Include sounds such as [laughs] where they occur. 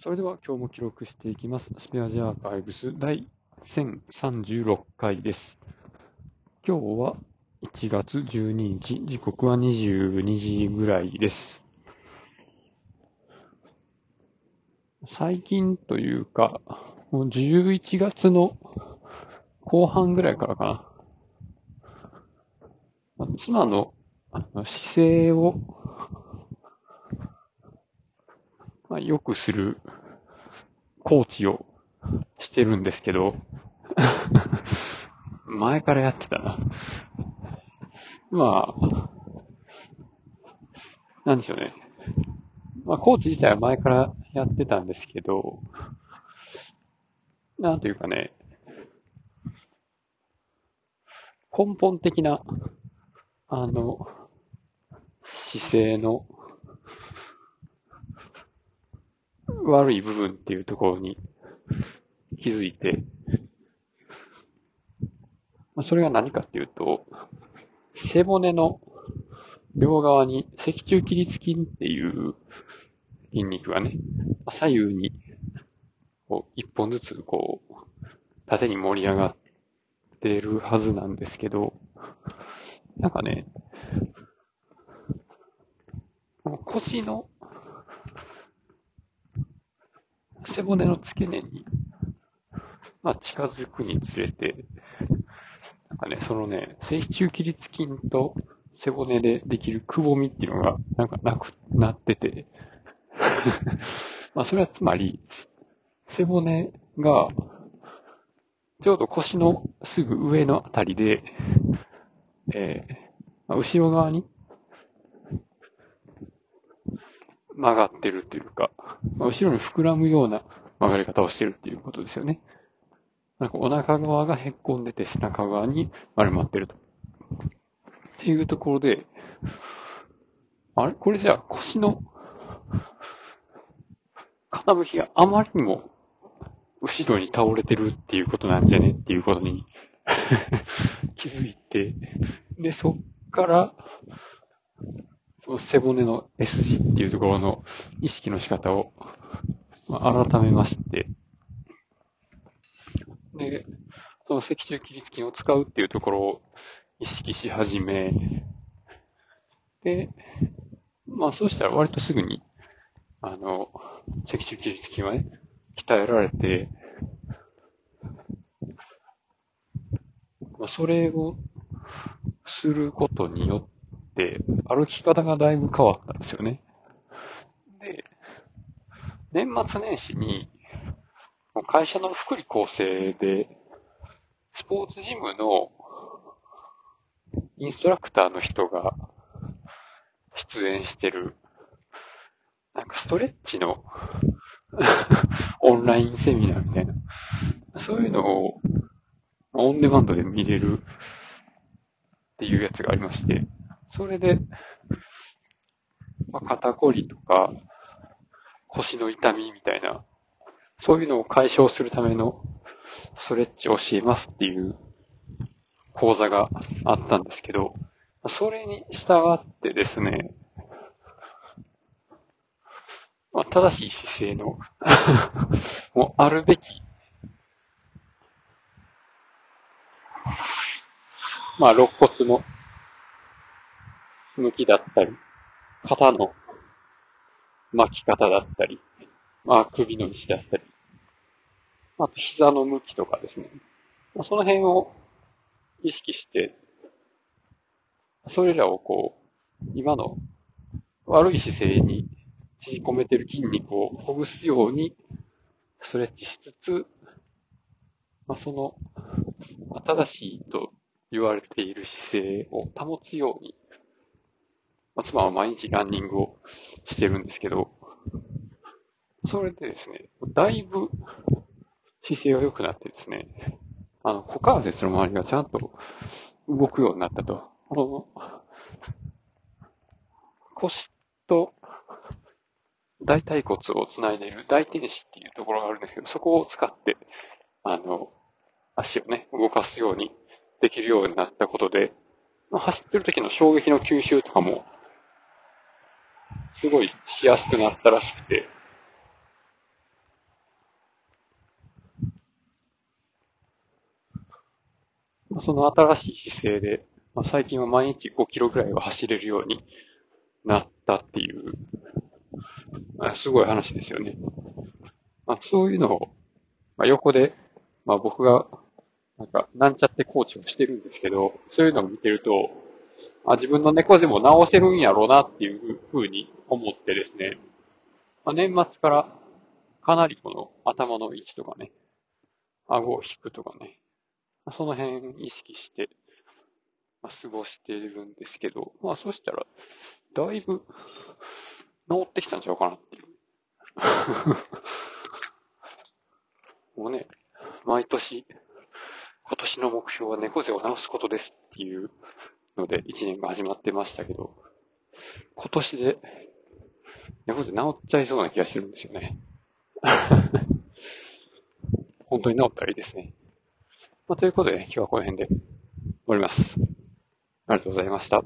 それでは今日も記録していきます。スペアジアーカイブス第1036回です。今日は1月12日、時刻は22時ぐらいです。最近というか、もう11月の後半ぐらいからかな。妻の姿勢を、まあ、良くするコーチをしてるんですけど、[laughs] 前からやってたな。まあ、なんでしょうね。まあ、コーチ自体は前からやってたんですけど、なんというかね、根本的な、あの、姿勢の悪い部分っていうところに気づいて、まあそれが何かっていうと、背骨の両側に脊柱起立筋っていう筋肉がね、左右にこう一本ずつこう縦に盛り上がってるはずなんですけど、なんかね、腰の背骨の付け根に、まあ、近づくにつれて、なんかね、そのね、脊柱起立筋と背骨でできるくぼみっていうのが、なんかなくなってて、まあ、それはつまり、背骨が、ちょうど腰のすぐ上のあたりで、えーまあ後ろ側に曲がってるっていうか、まあ後ろに膨らむような曲がり方をしてるっていうことですよね。なんかお腹側がへっこんでて背中側に丸まってると。っていうところで、あれ？これじゃあ腰の傾きがあまりにも後ろに倒れてるっていうことなんじゃねっていうことに [laughs] 気づいて、で、そっから、背骨の S 字っていうところの意識の仕方を、まあ改めまして、で、その脊柱起立筋を使うっていうところを意識し始め、で、まあそうしたら割とすぐに、あの、脊柱起立筋はね、鍛えられて、まあそれをすることによって、歩き方がだいぶ変わったんですよね。で、年末年始に、会社の福利厚生で、スポーツジムのインストラクターの人が出演してる、なんかストレッチのオンラインセミナーみたいな、そういうのをオンデマンドで見れるっていうやつがありまして、それで、まあ、肩こりとか腰の痛みみたいな、そういうのを解消するためのストレッチを教えますっていう講座があったんですけど、それに従ってですね、まあ、正しい姿勢の [laughs] もうあるべき、まあ、肋骨の向きだったり、肩の巻き方だったり、まあ、首の位置だったり、あと膝の向きとかですね。その辺を意識して、それらをこう、今の悪い姿勢に縮こめてる筋肉をほぐすようにストレッチしつつ、まあ、その、まあ正しいと言われている姿勢を保つように、まあ、妻は毎日ランニングをしてるんですけど、それでですね、だいぶ姿勢が良くなってですね、あの、股関節の周りがちゃんと動くようになったと。この腰と大腿骨をつないでいる大天子っていうところがあるんですけど、そこを使って、あの、足をね、動かすようにできるようになったことで、走ってる時の衝撃の吸収とかも、すごいしやすくなったらしくて。その新しい姿勢で、まあ、最近は毎日5キロぐらいは走れるようになったっていう、あすごい話ですよね。まあ、そういうのを、まあ、横で、まあ、僕が、なんか、なんちゃってコーチをしてるんですけど、そういうのを見てると、あ自分の猫背も直せるんやろうなっていうふうに思ってですね、まあ、年末からかなりこの頭の位置とかね、顎を引くとかね、その辺意識して、まあ、過ごしているんですけど、まあそしたら、だいぶ治ってきたんちゃうかなっていう。[laughs] もうね、毎年、今年の目標は猫背を治すことですっていうので一年が始まってましたけど、今年で猫背治っちゃいそうな気がするんですよね。[laughs] 本当に治ったらいいですね。まあ、ということで、今日はこの辺で終わります。ありがとうございました。